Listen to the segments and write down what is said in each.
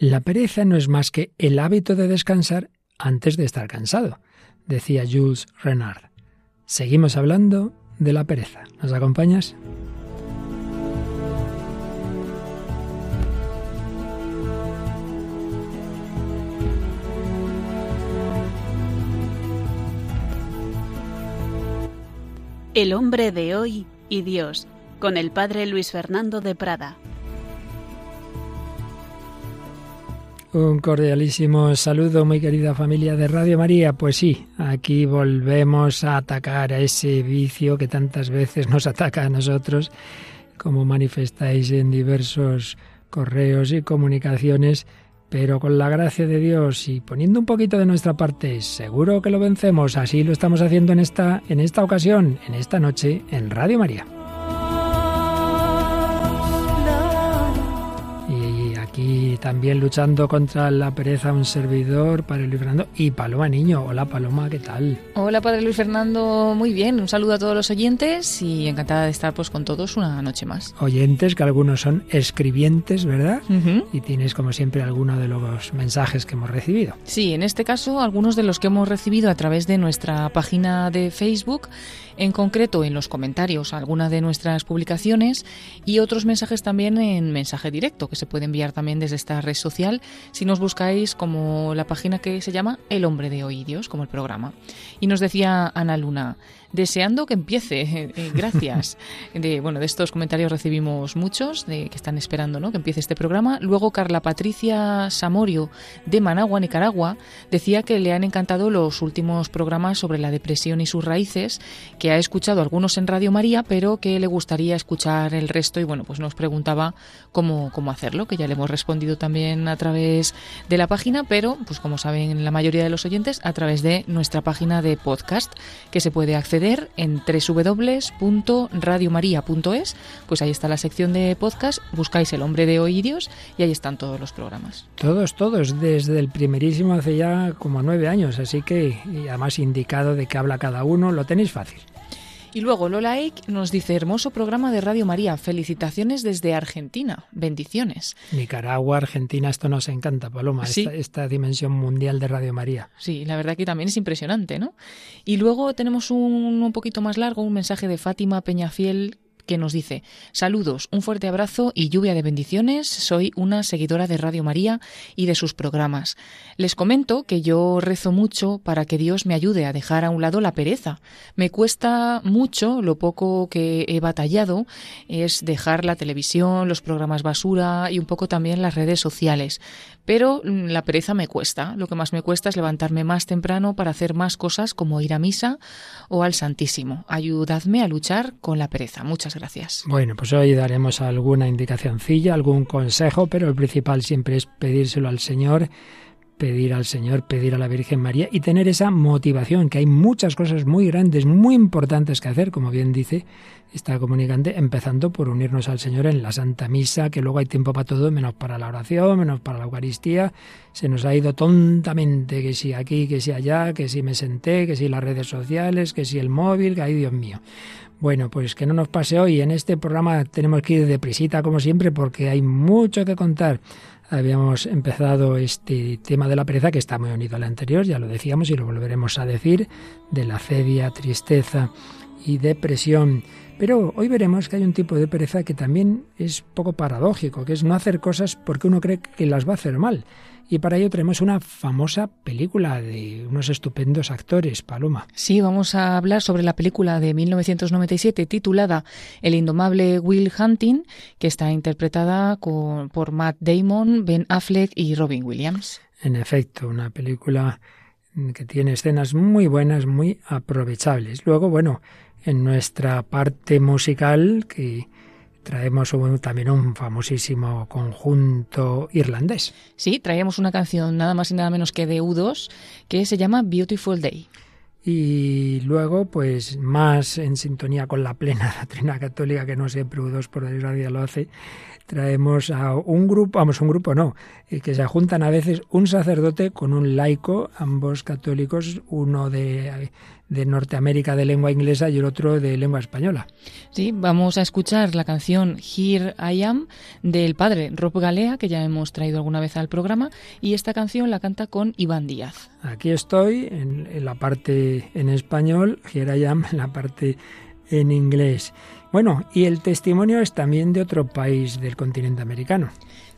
La pereza no es más que el hábito de descansar antes de estar cansado, decía Jules Renard. Seguimos hablando de la pereza. ¿Nos acompañas? El hombre de hoy y Dios, con el padre Luis Fernando de Prada. Un cordialísimo saludo, muy querida familia de Radio María. Pues sí, aquí volvemos a atacar a ese vicio que tantas veces nos ataca a nosotros, como manifestáis en diversos correos y comunicaciones, pero con la gracia de Dios y poniendo un poquito de nuestra parte, seguro que lo vencemos. Así lo estamos haciendo en esta, en esta ocasión, en esta noche, en Radio María. También luchando contra la pereza un servidor, Padre Luis Fernando y Paloma Niño. Hola Paloma, ¿qué tal? Hola Padre Luis Fernando, muy bien. Un saludo a todos los oyentes y encantada de estar pues con todos una noche más. Oyentes, que algunos son escribientes, ¿verdad? Y tienes como siempre alguno de los mensajes que hemos recibido. Sí, en este caso algunos de los que hemos recibido a través de nuestra página de Facebook en concreto en los comentarios alguna de nuestras publicaciones y otros mensajes también en mensaje directo que se puede enviar también desde esta red social si nos buscáis como la página que se llama El hombre de hoy Dios, como el programa. Y nos decía Ana Luna, deseando que empiece. Eh, gracias. De, bueno, de estos comentarios recibimos muchos de que están esperando ¿no? que empiece este programa. Luego Carla Patricia Samorio de Managua, Nicaragua, decía que le han encantado los últimos programas sobre la depresión y sus raíces, que ha escuchado algunos en Radio María, pero que le gustaría escuchar el resto y bueno, pues nos preguntaba cómo, cómo hacerlo, que ya le hemos respondido también a través de la página, pero pues como saben la mayoría de los oyentes, a través de nuestra página de podcast, que se puede acceder en www.radiomaria.es, pues ahí está la sección de podcast, buscáis El hombre de hoy y y ahí están todos los programas. Todos, todos, desde el primerísimo hace ya como nueve años, así que además indicado de qué habla cada uno, lo tenéis fácil. Y luego Lola Eik nos dice, hermoso programa de Radio María, felicitaciones desde Argentina, bendiciones. Nicaragua, Argentina, esto nos encanta, Paloma, esta, dimensión mundial de Radio María. Sí, la verdad que también es impresionante, ¿no? Y luego tenemos un, un poquito más largo, un mensaje de Fátima Peñafiel que nos dice, saludos, un fuerte abrazo y lluvia de bendiciones, soy una seguidora de Radio María y de sus programas. Les comento que yo rezo mucho para que Dios me ayude a dejar a un lado la pereza. Me cuesta mucho, lo poco que he batallado es dejar la televisión, los programas basura y un poco también las redes sociales. Pero mm, la pereza me cuesta. Lo que más me cuesta es levantarme más temprano para hacer más cosas como ir a misa o al Santísimo. Ayudadme a luchar con la pereza. Muchas gracias. Bueno, pues hoy daremos alguna indicacióncilla, algún consejo, pero el principal siempre es pedírselo al Señor pedir al Señor, pedir a la Virgen María y tener esa motivación, que hay muchas cosas muy grandes, muy importantes que hacer, como bien dice esta comunicante, empezando por unirnos al Señor en la Santa Misa, que luego hay tiempo para todo, menos para la oración, menos para la Eucaristía. Se nos ha ido tontamente, que si aquí, que si allá, que si me senté, que si las redes sociales, que si el móvil, que hay Dios mío. Bueno, pues que no nos pase hoy. En este programa tenemos que ir deprisita, como siempre, porque hay mucho que contar habíamos empezado este tema de la pereza que está muy unido al anterior, ya lo decíamos y lo volveremos a decir, de la cedia, tristeza y depresión. Pero hoy veremos que hay un tipo de pereza que también es poco paradójico, que es no hacer cosas porque uno cree que las va a hacer mal. Y para ello tenemos una famosa película de unos estupendos actores, Paloma. Sí, vamos a hablar sobre la película de 1997 titulada El indomable Will Hunting, que está interpretada por Matt Damon, Ben Affleck y Robin Williams. En efecto, una película que tiene escenas muy buenas, muy aprovechables. Luego, bueno, en nuestra parte musical, que traemos también un famosísimo conjunto irlandés. Sí, traemos una canción nada más y nada menos que de U2 que se llama Beautiful Day. y luego, pues más en sintonía con la plena doctrina católica, que no siempre U2 por desgracia lo hace, traemos a un grupo, vamos, un grupo no, eh, que se juntan a veces un sacerdote con un laico, ambos católicos, uno de, de Norteamérica de lengua inglesa y el otro de lengua española. Sí, vamos a escuchar la canción Here I Am del padre Rob Galea, que ya hemos traído alguna vez al programa, y esta canción la canta con Iván Díaz. Aquí estoy, en, en la parte en español, Here I Am, en la parte en inglés. Bueno, y el testimonio es también de otro país del continente americano.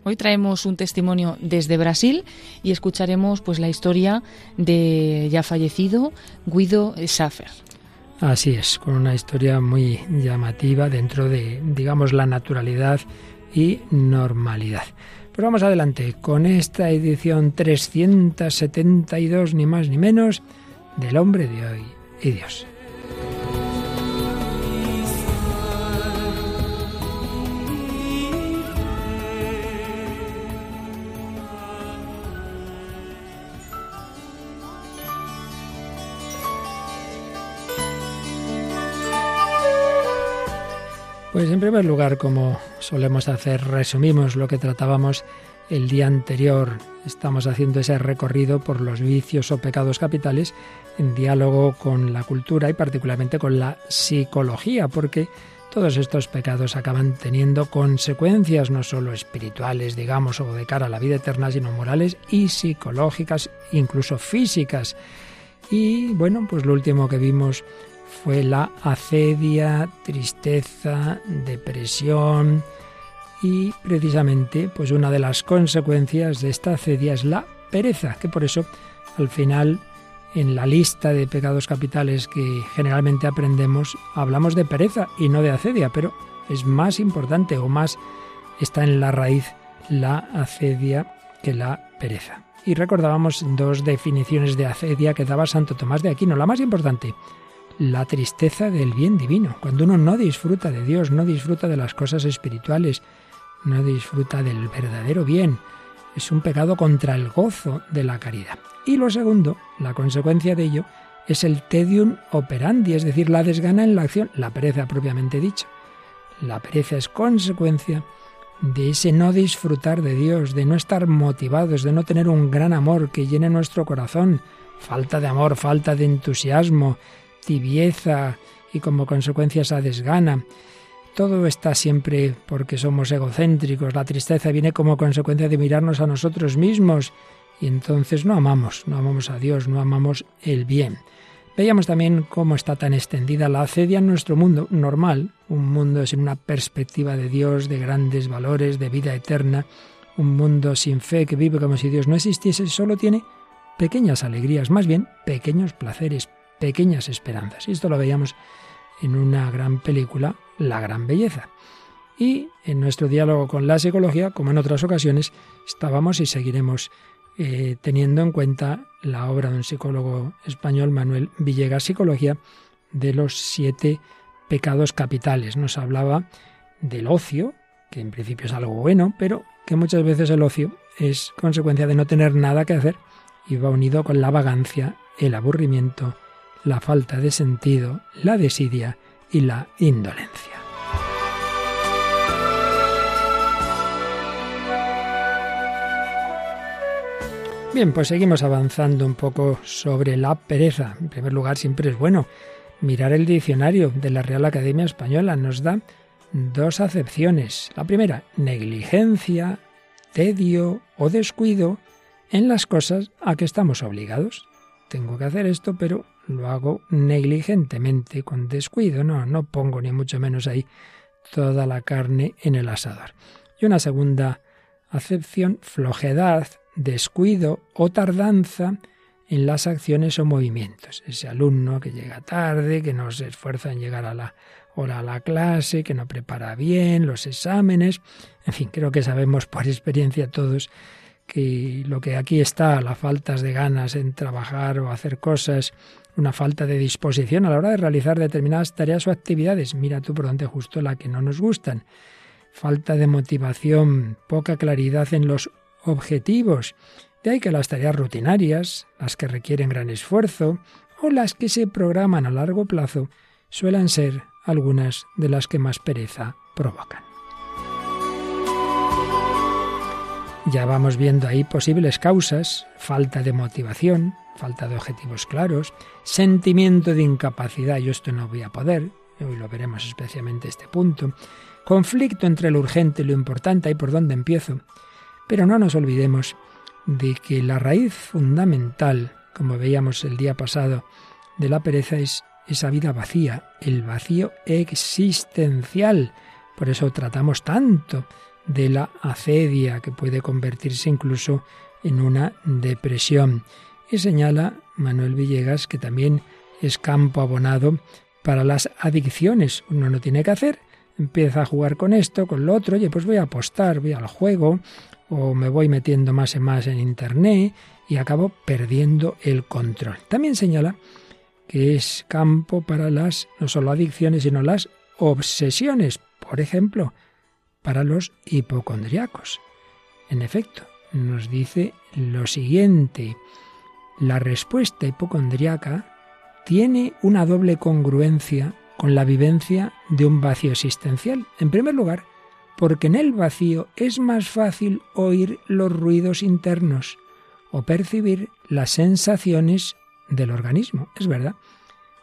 Hoy traemos un testimonio desde Brasil y escucharemos pues la historia de ya fallecido Guido Schaffer. Así es, con una historia muy llamativa dentro de, digamos, la naturalidad y normalidad. Pues vamos adelante con esta edición 372, ni más ni menos, del hombre de hoy y Dios. Primer lugar, como solemos hacer, resumimos lo que tratábamos el día anterior. Estamos haciendo ese recorrido por los vicios o pecados capitales en diálogo con la cultura y particularmente con la psicología, porque todos estos pecados acaban teniendo consecuencias no solo espirituales, digamos, o de cara a la vida eterna, sino morales y psicológicas, incluso físicas. Y bueno, pues lo último que vimos fue la acedia, tristeza, depresión y precisamente pues una de las consecuencias de esta acedia es la pereza, que por eso al final en la lista de pecados capitales que generalmente aprendemos hablamos de pereza y no de acedia, pero es más importante o más está en la raíz la acedia que la pereza. Y recordábamos dos definiciones de acedia que daba Santo Tomás de Aquino. La más importante, la tristeza del bien divino, cuando uno no disfruta de Dios, no disfruta de las cosas espirituales, no disfruta del verdadero bien. Es un pecado contra el gozo de la caridad. Y lo segundo, la consecuencia de ello, es el tedium operandi, es decir, la desgana en la acción, la pereza propiamente dicha. La pereza es consecuencia de ese no disfrutar de Dios, de no estar motivados, de no tener un gran amor que llene nuestro corazón, falta de amor, falta de entusiasmo, tibieza y como consecuencia esa desgana. Todo está siempre porque somos egocéntricos. La tristeza viene como consecuencia de mirarnos a nosotros mismos y entonces no amamos, no amamos a Dios, no amamos el bien. Veíamos también cómo está tan extendida la acedia en nuestro mundo normal, un mundo sin una perspectiva de Dios, de grandes valores, de vida eterna, un mundo sin fe que vive como si Dios no existiese, solo tiene pequeñas alegrías, más bien pequeños placeres, pequeñas esperanzas. Y esto lo veíamos en una gran película, La gran belleza. Y en nuestro diálogo con la psicología, como en otras ocasiones, estábamos y seguiremos eh, teniendo en cuenta la obra de un psicólogo español, Manuel Villegas, Psicología, de los siete pecados capitales. Nos hablaba del ocio, que en principio es algo bueno, pero que muchas veces el ocio es consecuencia de no tener nada que hacer y va unido con la vagancia, el aburrimiento, la falta de sentido, la desidia y la indolencia. Bien, pues seguimos avanzando un poco sobre la pereza. En primer lugar, siempre es bueno mirar el diccionario de la Real Academia Española. Nos da dos acepciones. La primera, negligencia, tedio o descuido en las cosas a que estamos obligados. Tengo que hacer esto, pero lo hago negligentemente, con descuido, no, no pongo ni mucho menos ahí toda la carne en el asador. Y una segunda acepción, flojedad, descuido o tardanza en las acciones o movimientos. Ese alumno que llega tarde, que no se esfuerza en llegar a la hora a la clase, que no prepara bien los exámenes, en fin, creo que sabemos por experiencia todos que lo que aquí está, la falta de ganas en trabajar o hacer cosas, una falta de disposición a la hora de realizar determinadas tareas o actividades. Mira tú por dónde justo la que no nos gustan. Falta de motivación, poca claridad en los objetivos. De ahí que las tareas rutinarias, las que requieren gran esfuerzo, o las que se programan a largo plazo suelen ser algunas de las que más pereza provocan. Ya vamos viendo ahí posibles causas, falta de motivación, falta de objetivos claros, sentimiento de incapacidad, yo esto no voy a poder, hoy lo veremos especialmente este punto, conflicto entre lo urgente y lo importante, y por dónde empiezo. Pero no nos olvidemos de que la raíz fundamental, como veíamos el día pasado, de la pereza es esa vida vacía, el vacío existencial. Por eso tratamos tanto de la acedia, que puede convertirse incluso en una depresión. Y señala Manuel Villegas que también es campo abonado para las adicciones. Uno no tiene que hacer, empieza a jugar con esto, con lo otro, oye, pues voy a apostar, voy al juego, o me voy metiendo más y más en Internet y acabo perdiendo el control. También señala que es campo para las no solo adicciones, sino las obsesiones. Por ejemplo, para los hipocondriacos. En efecto, nos dice lo siguiente. La respuesta hipocondriaca tiene una doble congruencia con la vivencia de un vacío existencial. En primer lugar, porque en el vacío es más fácil oír los ruidos internos o percibir las sensaciones del organismo. Es verdad.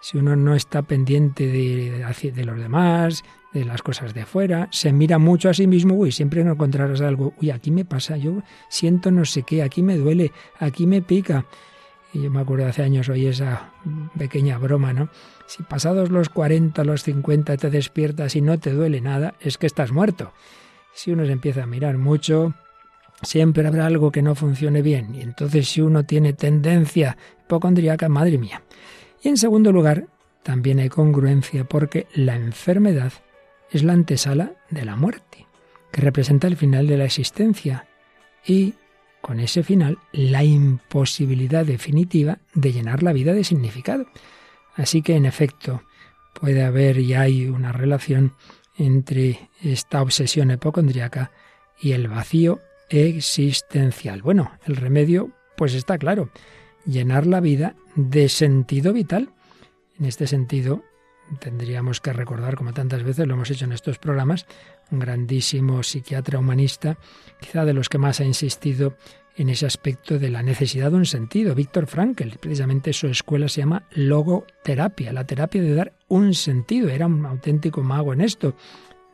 Si uno no está pendiente de, los demás, de las cosas de afuera, se mira mucho a sí mismo, uy, siempre encontrarás algo, uy, aquí me pasa, yo siento no sé qué, aquí me duele, aquí me pica. Y yo me acuerdo hace años oí esa pequeña broma, ¿no? Si pasados los 40, los 50 te despiertas y no te duele nada, es que estás muerto. Si uno se empieza a mirar mucho, siempre habrá algo que no funcione bien. Y entonces si uno tiene tendencia hipocondríaca, madre mía. Y en segundo lugar, también hay congruencia porque la enfermedad es la antesala de la muerte, que representa el final de la existencia y, con ese final, la imposibilidad definitiva de llenar la vida de significado. Así que, en efecto, puede haber y hay una relación entre esta obsesión hipocondriaca y el vacío existencial. Bueno, el remedio, pues está claro, llenar la vida de sentido vital. En este sentido, tendríamos que recordar, como tantas veces lo hemos hecho en estos programas, un grandísimo psiquiatra humanista, quizá de los que más ha insistido en ese aspecto de la necesidad de un sentido. Víctor Frankl, precisamente su escuela se llama logoterapia, la terapia de dar un sentido. Era un auténtico mago en esto,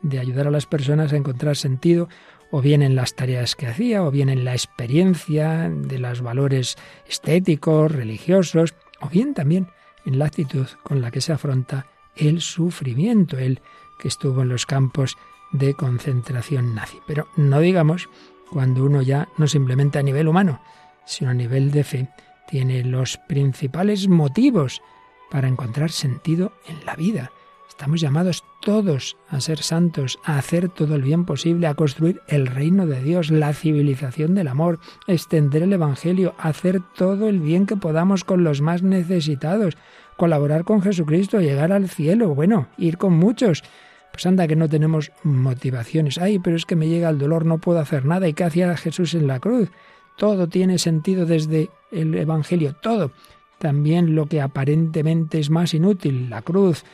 de ayudar a las personas a encontrar sentido, o bien en las tareas que hacía, o bien en la experiencia de los valores estéticos, religiosos, o bien también en la actitud con la que se afronta el sufrimiento, él que estuvo en los campos de concentración nazi. Pero no digamos cuando uno ya no simplemente a nivel humano, sino a nivel de fe, tiene los principales motivos para encontrar sentido en la vida. Estamos llamados todos a ser santos, a hacer todo el bien posible, a construir el reino de Dios, la civilización del amor, extender el Evangelio, hacer todo el bien que podamos con los más necesitados, colaborar con Jesucristo, llegar al cielo, bueno, ir con muchos. Pues que no tenemos motivaciones. Ay, pero es que me llega el dolor, no puedo hacer nada. ¿Y qué hacía Jesús en la cruz? Todo tiene sentido desde el Evangelio, todo. También lo que aparentemente es más inútil, la cruz,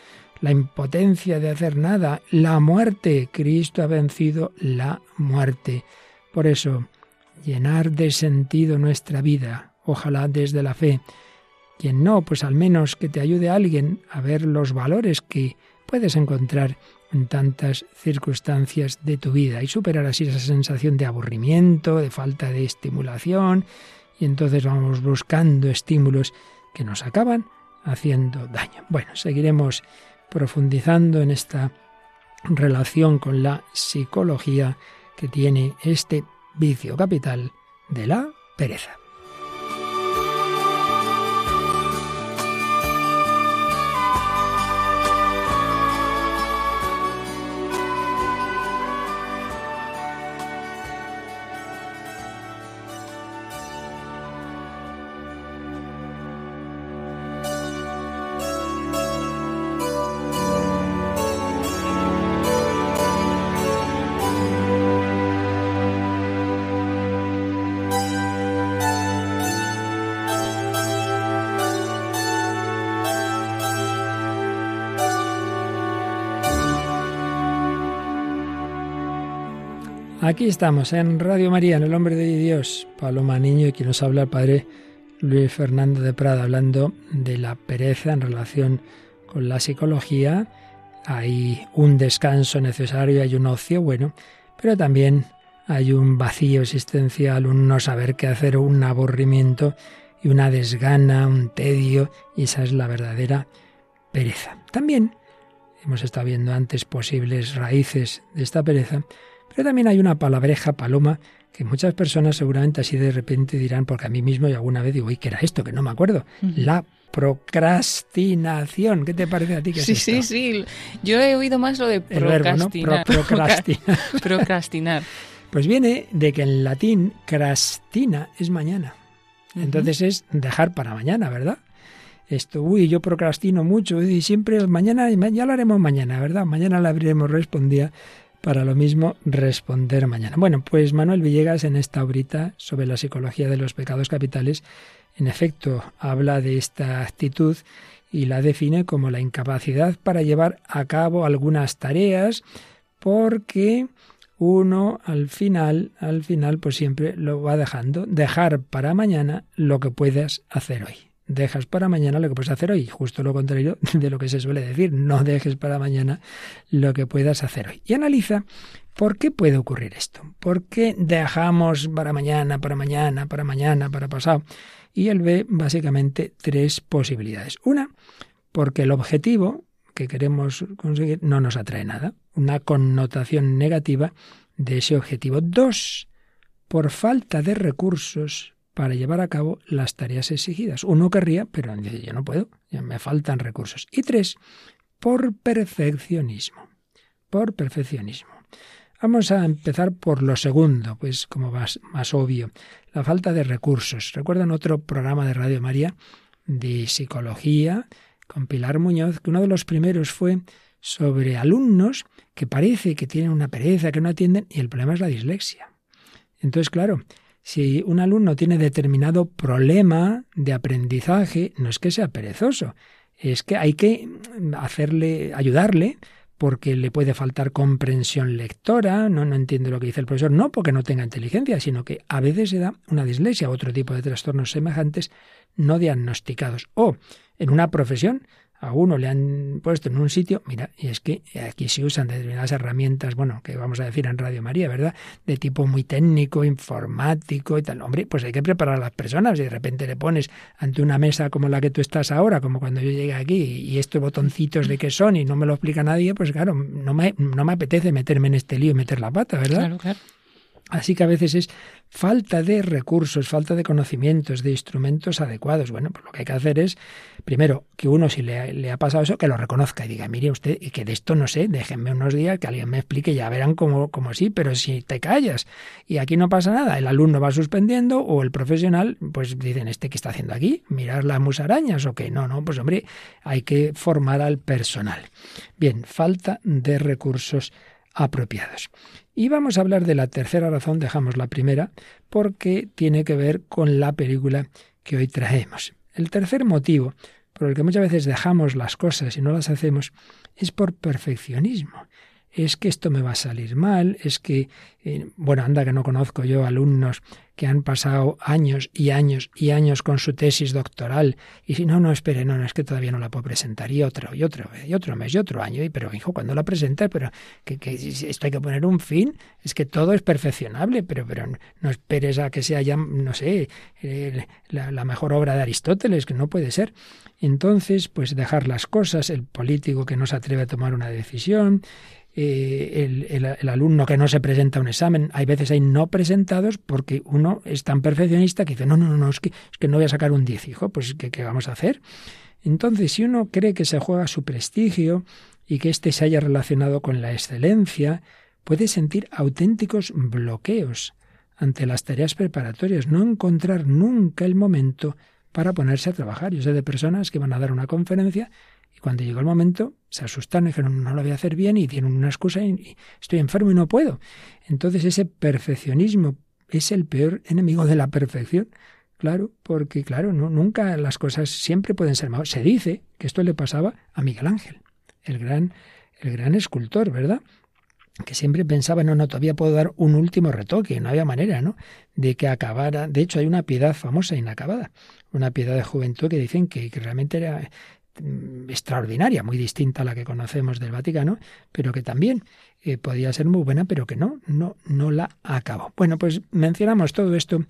la impotencia de hacer nada, la muerte. Cristo ha vencido la muerte. Por eso, llenar de sentido nuestra vida, ojalá desde la fe, quien no, pues al menos que te ayude alguien a ver los valores que puedes encontrar en tantas circunstancias de tu vida y superar así esa sensación de aburrimiento, de falta de estimulación, y entonces vamos buscando estímulos que nos acaban haciendo daño. Bueno, seguiremos profundizando en esta relación con la psicología que tiene este vicio capital de la pereza. Aquí estamos en Radio María, en El Hombre de Dios, Paloma Niño y quien nos habla el Padre Luis Fernando de Prada, hablando de la pereza en relación con la psicología. Hay un descanso necesario, hay un ocio bueno, pero también hay un vacío existencial, un no saber qué hacer, un aburrimiento y una desgana, un tedio, y esa es la verdadera pereza. También hemos estado viendo antes posibles raíces de esta pereza, pero también hay una palabreja, paloma, que muchas personas seguramente así de repente dirán, porque a mí mismo y alguna vez digo, uy, ¿qué era esto? Que no me acuerdo. La procrastinación. ¿Qué te parece a ti que sí, es Sí, sí, Yo he oído más lo de procrastinar. procrastinar. procrastinar. Pues viene de que en latín crastina es mañana. Entonces es dejar para mañana, ¿verdad? Esto, uy, yo procrastino mucho y siempre mañana, ya lo haremos mañana, ¿verdad? Mañana la abriremos, respondía para lo mismo responder mañana. Bueno, pues Manuel Villegas en esta obrita sobre la psicología de los pecados capitales, en efecto, habla de esta actitud y la define como la incapacidad para llevar a cabo algunas tareas porque uno al final, al final pues siempre lo va dejando, dejar para mañana lo que puedas hacer hoy dejas para mañana lo que puedes hacer hoy. Justo lo contrario de lo que se suele decir, no dejes para mañana lo que puedas hacer hoy. Y analiza por qué puede ocurrir esto. ¿Por qué dejamos para mañana, para mañana, para mañana, para pasado? Y él ve básicamente tres posibilidades. Una, porque el objetivo que queremos conseguir no nos atrae nada. Una connotación negativa de ese objetivo. Dos, por falta de recursos para llevar a cabo las tareas exigidas. Uno querría, pero yo no puedo, me faltan recursos. Y tres, por perfeccionismo. Por perfeccionismo. Vamos a empezar por lo segundo, pues como más, más obvio, la falta de recursos. ¿Recuerdan otro programa de Radio María de psicología con Pilar Muñoz, que uno de los primeros fue sobre alumnos que parece que tienen una pereza, que no atienden, y el problema es la dislexia. Entonces, claro, si un alumno tiene determinado problema de aprendizaje, no es que sea perezoso, es que hay que hacerle, ayudarle, porque le puede faltar comprensión lectora, no, no entiende lo que dice el profesor, no porque no tenga inteligencia, sino que a veces se da una dislexia, otro tipo de trastornos semejantes no diagnosticados. O en una profesión, a uno le han puesto en un sitio, mira, y es que aquí se usan determinadas herramientas, bueno, que vamos a decir en Radio María, ¿verdad? De tipo muy técnico, informático y tal. Hombre, pues hay que preparar a las personas y de repente le pones ante una mesa como la que tú estás ahora, como cuando yo llegué aquí, y estos botoncitos de qué son y no me lo explica nadie, pues claro, no me, no me apetece meterme en este lío y meter la pata, ¿verdad? Claro, claro. Así que a veces es falta de recursos, falta de conocimientos, de instrumentos adecuados. Bueno, pues lo que hay que hacer es, primero, que uno si le, ha pasado eso, que lo reconozca y diga, mire usted, y que de esto no sé, déjenme unos días, que alguien me explique, ya verán como, como sí, pero si te callas y aquí no pasa nada, el alumno va suspendiendo o el profesional, pues dicen, ¿este qué está haciendo aquí? ¿Mirar las musarañas o qué? No, no, pues hombre, hay que formar al personal. Bien, falta de recursos apropiados. Y vamos a hablar de la tercera razón, dejamos la primera, porque tiene que ver con la película que hoy traemos. El tercer motivo por el que muchas veces dejamos las cosas y no las hacemos es por perfeccionismo es que esto me va a salir mal, es que, eh, bueno, anda que no conozco yo alumnos que han pasado años y años y años con su tesis doctoral. Y si no, no, espere, no, no, es que todavía no la puedo presentar. Y otro, y otro, y otro mes, y otro año, y pero hijo, cuando la presenta Pero que, que, esto hay que poner un fin, es que todo es perfeccionable, pero, pero no esperes a que sea ya, no sé, la mejor obra de Aristóteles, que no puede ser. Entonces, pues dejar las cosas, el político que no se atreve a tomar una decisión, eh, el, alumno que no se presenta a un examen. Hay veces hay no presentados porque uno es tan perfeccionista que dice, no, no, no, es que, es que no voy a sacar un 10, hijo, pues ¿qué, ¿qué, vamos a hacer? Entonces, si uno cree que se juega su prestigio y que éste se haya relacionado con la excelencia, puede sentir auténticos bloqueos ante las tareas preparatorias, no encontrar nunca el momento para ponerse a trabajar. Yo sé de personas que van a dar una conferencia cuando llegó el momento, se asustaron y dijeron, no lo voy a hacer bien y tienen una excusa y, estoy enfermo y no puedo. Entonces ese perfeccionismo es el peor enemigo de la perfección. Claro, porque claro, nunca las cosas siempre pueden ser mejor. Se dice que esto le pasaba a Miguel Ángel, el gran, el gran escultor, ¿verdad? que siempre pensaba, no, no, todavía puedo dar un último retoque, no había manera, ¿no? De que acabara. De hecho, hay una piedad famosa, inacabada, una piedad de juventud que dicen que, realmente era extraordinaria, muy distinta a la que conocemos del Vaticano, pero que también eh, podía ser muy buena, pero que no, no, no la acabó. Bueno, pues mencionamos todo esto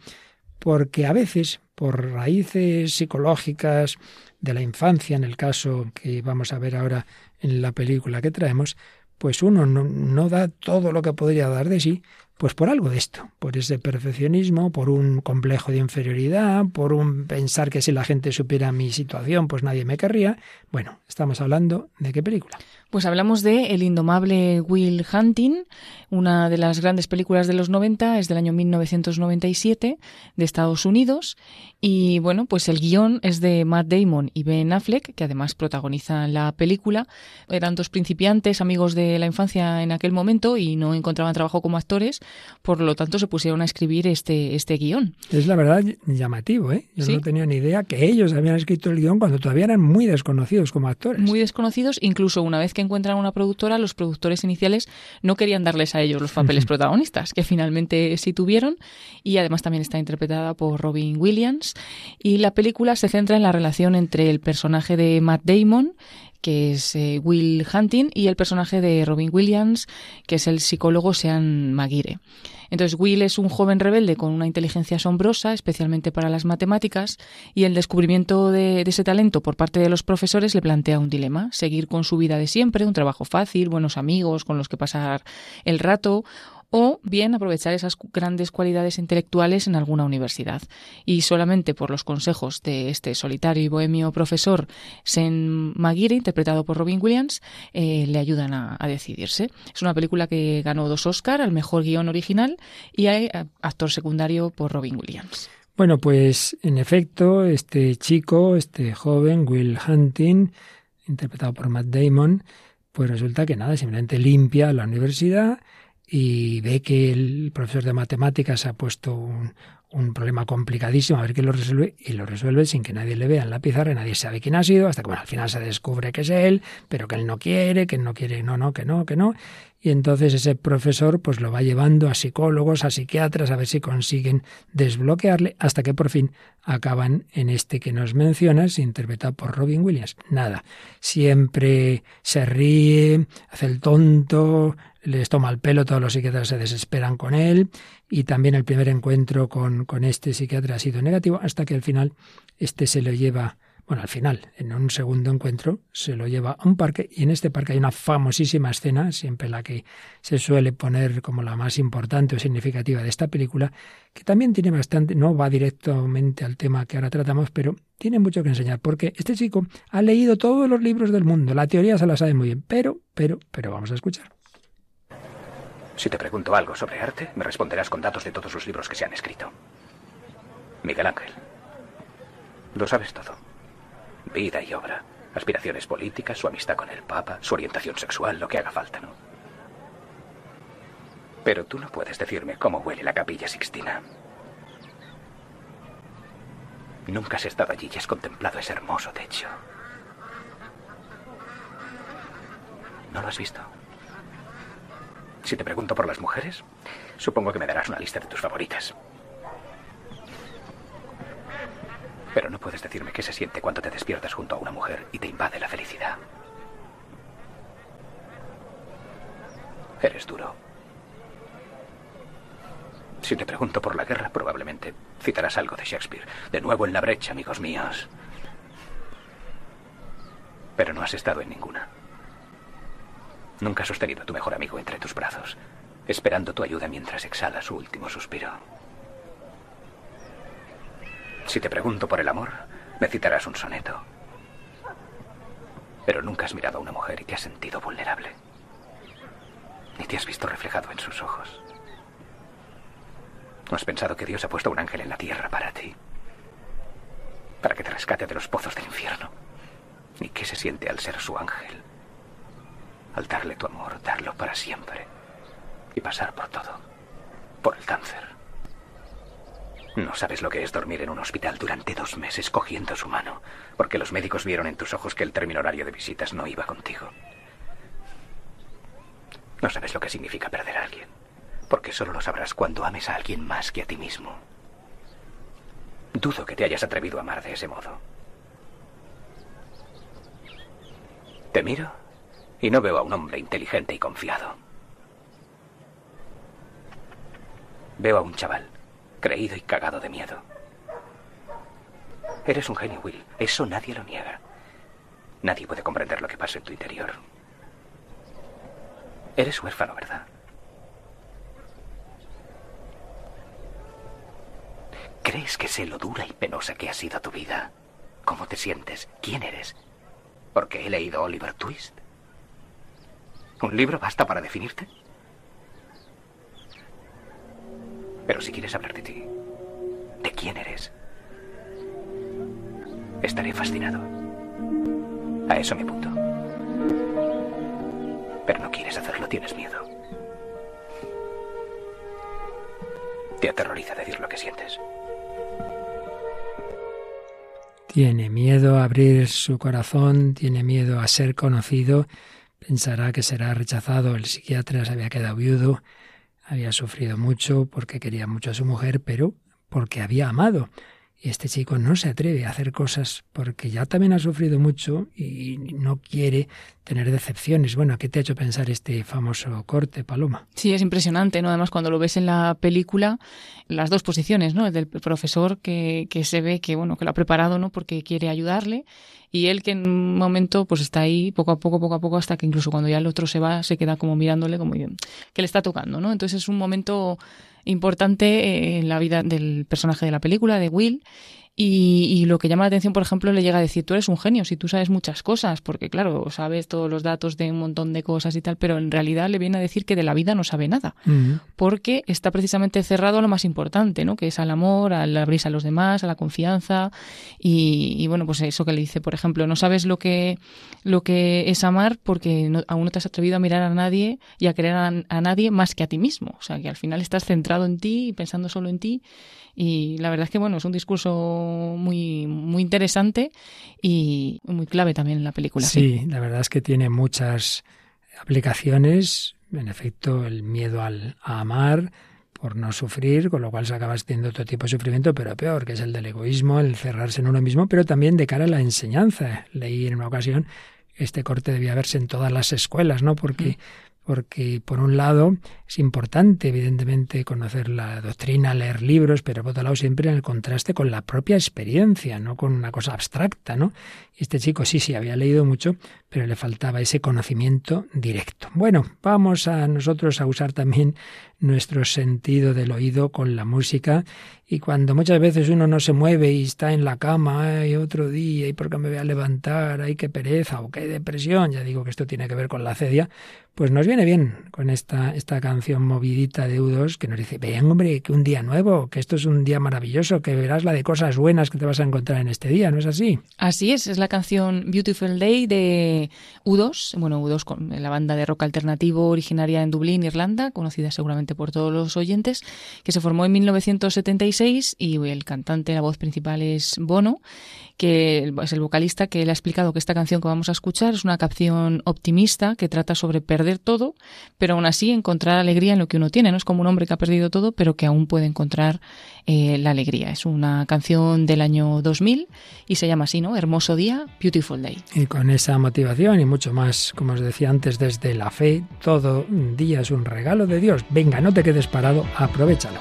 porque a veces, por raíces psicológicas de la infancia, en el caso que vamos a ver ahora en la película que traemos, pues uno no, da todo lo que podría dar de sí, pues por algo de esto, por ese perfeccionismo, por un complejo de inferioridad, por un pensar que si la gente supiera mi situación, pues nadie me querría. Bueno, estamos hablando de qué película. Pues hablamos de El indomable Will Hunting, una de las grandes películas de los 90, es del año 1997, de Estados Unidos. Y bueno, pues el guion es de Matt Damon y Ben Affleck, que además protagonizan la película. Eran dos principiantes, amigos de la infancia en aquel momento y no encontraban trabajo como actores, por lo tanto se pusieron a escribir este, este guion. Es la verdad llamativo, ¿eh? Yo no tenía ni idea que ellos habían escrito el guion cuando todavía eran muy desconocidos como actores. Muy desconocidos, incluso una vez que encuentran una productora, los productores iniciales no querían darles a ellos los papeles protagonistas, que finalmente sí tuvieron, y además también está interpretada por Robin Williams. Y la película se centra en la relación entre el personaje de Matt Damon, que es eh, Will Hunting, y el personaje de Robin Williams, que es el psicólogo Sean Maguire. Entonces, Will es un joven rebelde con una inteligencia asombrosa, especialmente para las matemáticas, y el descubrimiento de, ese talento por parte de los profesores le plantea un dilema, seguir con su vida de siempre, un trabajo fácil, buenos amigos con los que pasar el rato, o bien aprovechar esas grandes cualidades intelectuales en alguna universidad. Y solamente por los consejos de este solitario y bohemio profesor Sen Maguire, interpretado por Robin Williams, eh, le ayudan a, decidirse. Es una película que ganó dos Oscar al mejor guion original y hay eh, actor secundario por Robin Williams. Bueno, pues en efecto, este chico, este joven, Will Hunting, interpretado por Matt Damon, pues resulta que nada, simplemente limpia la universidad y ve que el profesor de matemáticas ha puesto un, problema complicadísimo, a ver qué lo resuelve, y lo resuelve sin que nadie le vea en la pizarra, nadie sabe quién ha sido, hasta que al final se descubre que es él, pero que él no quiere, que él no quiere, no, no, que no, que no. Y entonces ese profesor pues lo va llevando a psicólogos, a psiquiatras, a ver si consiguen desbloquearle, hasta que por fin acaban en este que nos mencionas, interpretado por Robin Williams. Nada, siempre se ríe, hace el tonto, les toma el pelo, todos los psiquiatras se desesperan con él y también el primer encuentro con, con este psiquiatra ha sido negativo hasta que al final este se lo lleva, bueno, al final, en un segundo encuentro, se lo lleva a un parque y en este parque hay una famosísima escena, siempre la que se suele poner como la más importante o significativa de esta película, que también tiene bastante, no va directamente al tema que ahora tratamos, pero tiene mucho que enseñar, porque este chico ha leído todos los libros del mundo, la teoría se la sabe muy bien, pero, pero, pero vamos a escuchar. Si te pregunto algo sobre arte, me responderás con datos de todos los libros que se han escrito. Miguel Ángel. Lo sabes todo. Vida y obra. Aspiraciones políticas, su amistad con el Papa, su orientación sexual, lo que haga falta, ¿no? Pero tú no puedes decirme cómo huele la capilla Sixtina. Nunca has estado allí y has contemplado ese hermoso techo. ¿No lo has visto? Si te pregunto por las mujeres, supongo que me darás una lista de tus favoritas. Pero no puedes decirme qué se siente cuando te despiertas junto a una mujer y te invade la felicidad. Eres duro. Si te pregunto por la guerra, probablemente citarás algo de Shakespeare. De nuevo en la brecha, amigos míos. Pero no has estado en ninguna. Nunca has sostenido a tu mejor amigo entre tus brazos, esperando tu ayuda mientras exhala su último suspiro. Si te pregunto por el amor, me citarás un soneto. Pero nunca has mirado a una mujer y te has sentido vulnerable. Ni te has visto reflejado en sus ojos. ¿No has pensado que Dios ha puesto un ángel en la tierra para ti? Para que te rescate de los pozos del infierno. ¿Y qué se siente al ser su ángel? Al darle tu amor, darlo para siempre y pasar por todo, por el cáncer. No sabes lo que es dormir en un hospital durante dos meses cogiendo su mano, porque los médicos vieron en tus ojos que el término horario de visitas no iba contigo. No sabes lo que significa perder a alguien, porque solo lo sabrás cuando ames a alguien más que a ti mismo. Dudo que te hayas atrevido a amar de ese modo. Te miro y no veo a un hombre inteligente y confiado. Veo a un chaval, creído y cagado de miedo. Eres un genio, Will. Eso nadie lo niega. Nadie puede comprender lo que pasa en tu interior. Eres huérfano, ¿verdad? ¿Crees que sé lo dura y penosa que ha sido tu vida? ¿Cómo te sientes? ¿Quién eres? ¿Porque he leído Oliver Twist? ¿Un libro basta para definirte? Pero si quieres hablar de ti, de quién eres, estaré fascinado. A eso me punto. Pero no quieres hacerlo, tienes miedo. Te aterroriza decir lo que sientes. Tiene miedo a abrir su corazón, tiene miedo a ser conocido, pensará que será rechazado. El psiquiatra se había quedado viudo, había sufrido mucho porque quería mucho a su mujer, pero porque había amado. Y este chico no se atreve a hacer cosas porque ya también ha sufrido mucho y no quiere tener decepciones. Bueno, ¿qué te ha hecho pensar este famoso corte, Paloma? Sí, es impresionante, ¿no? Además, cuando lo ves en la película, las dos posiciones, ¿no? El del profesor que, que se ve que, bueno, que lo ha preparado, ¿no? Porque quiere ayudarle y él que en un momento pues está ahí poco a poco, poco a poco, hasta que incluso cuando ya el otro se va, se queda como mirándole como que le está tocando, ¿no? Entonces es un momento importante en la vida del personaje de la película, de Will, y, lo que llama la atención, por ejemplo, le llega a decir, tú eres un genio, si tú sabes muchas cosas, porque claro, sabes todos los datos de un montón de cosas y tal, pero en realidad le viene a decir que de la vida no sabe nada, porque está precisamente cerrado a lo más importante, ¿no? Que es al amor, al abrirse a los demás, a la confianza, y, bueno, pues eso que le dice, por ejemplo, no sabes lo que, lo que es amar porque aún no te has atrevido a mirar a nadie y a querer a, a nadie más que a ti mismo, o sea, que al final estás centrado en ti y pensando solo en ti, y la verdad es que bueno, es un discurso muy, muy interesante y muy clave también en la película. Sí, la verdad es que tiene muchas aplicaciones. En efecto, el miedo al, a amar por no sufrir, con lo cual se acaba teniendo otro tipo de sufrimiento, pero peor, que es el del egoísmo, el cerrarse en uno mismo, pero también de cara a la enseñanza. Leí en una ocasión este corte debía verse en todas las escuelas, ¿no? Porque porque por un lado es importante, evidentemente, conocer la doctrina, leer libros, pero por otro lado siempre en el contraste con la propia experiencia, no con una cosa abstracta, ¿no? Este chico sí, sí, había leído mucho, pero le faltaba ese conocimiento directo. Bueno, vamos a nosotros a usar también nuestro sentido del oído con la música. Y cuando muchas veces uno no se mueve y está en la cama, ay, otro día, y por qué me voy a levantar, ay, qué pereza o qué depresión, ya digo que esto tiene que ver con la cedia, pues nos viene bien con esta, esta canción movidita de U2 que nos dice, vean hombre, que un día nuevo, que esto es un día maravilloso, que verás la de cosas buenas que te vas a encontrar en este día, ¿no es así? Así es, es la canción Beautiful Day de U2, bueno, U2 con la banda de rock alternativo originaria en Dublín, Irlanda, conocida seguramente por todos los oyentes, que se formó en 1976 y el cantante, la voz principal es Bono que es el vocalista que le ha explicado que esta canción que vamos a escuchar es una canción optimista que trata sobre perder todo, pero aún así encontrar alegría en lo que uno tiene. No es como un hombre que ha perdido todo, pero que aún puede encontrar eh, la alegría. Es una canción del año 2000 y se llama así, ¿no? Hermoso día, Beautiful Day. Y con esa motivación y mucho más, como os decía antes, desde la fe, todo día es un regalo de Dios. Venga, no te quedes parado, aprovechalo.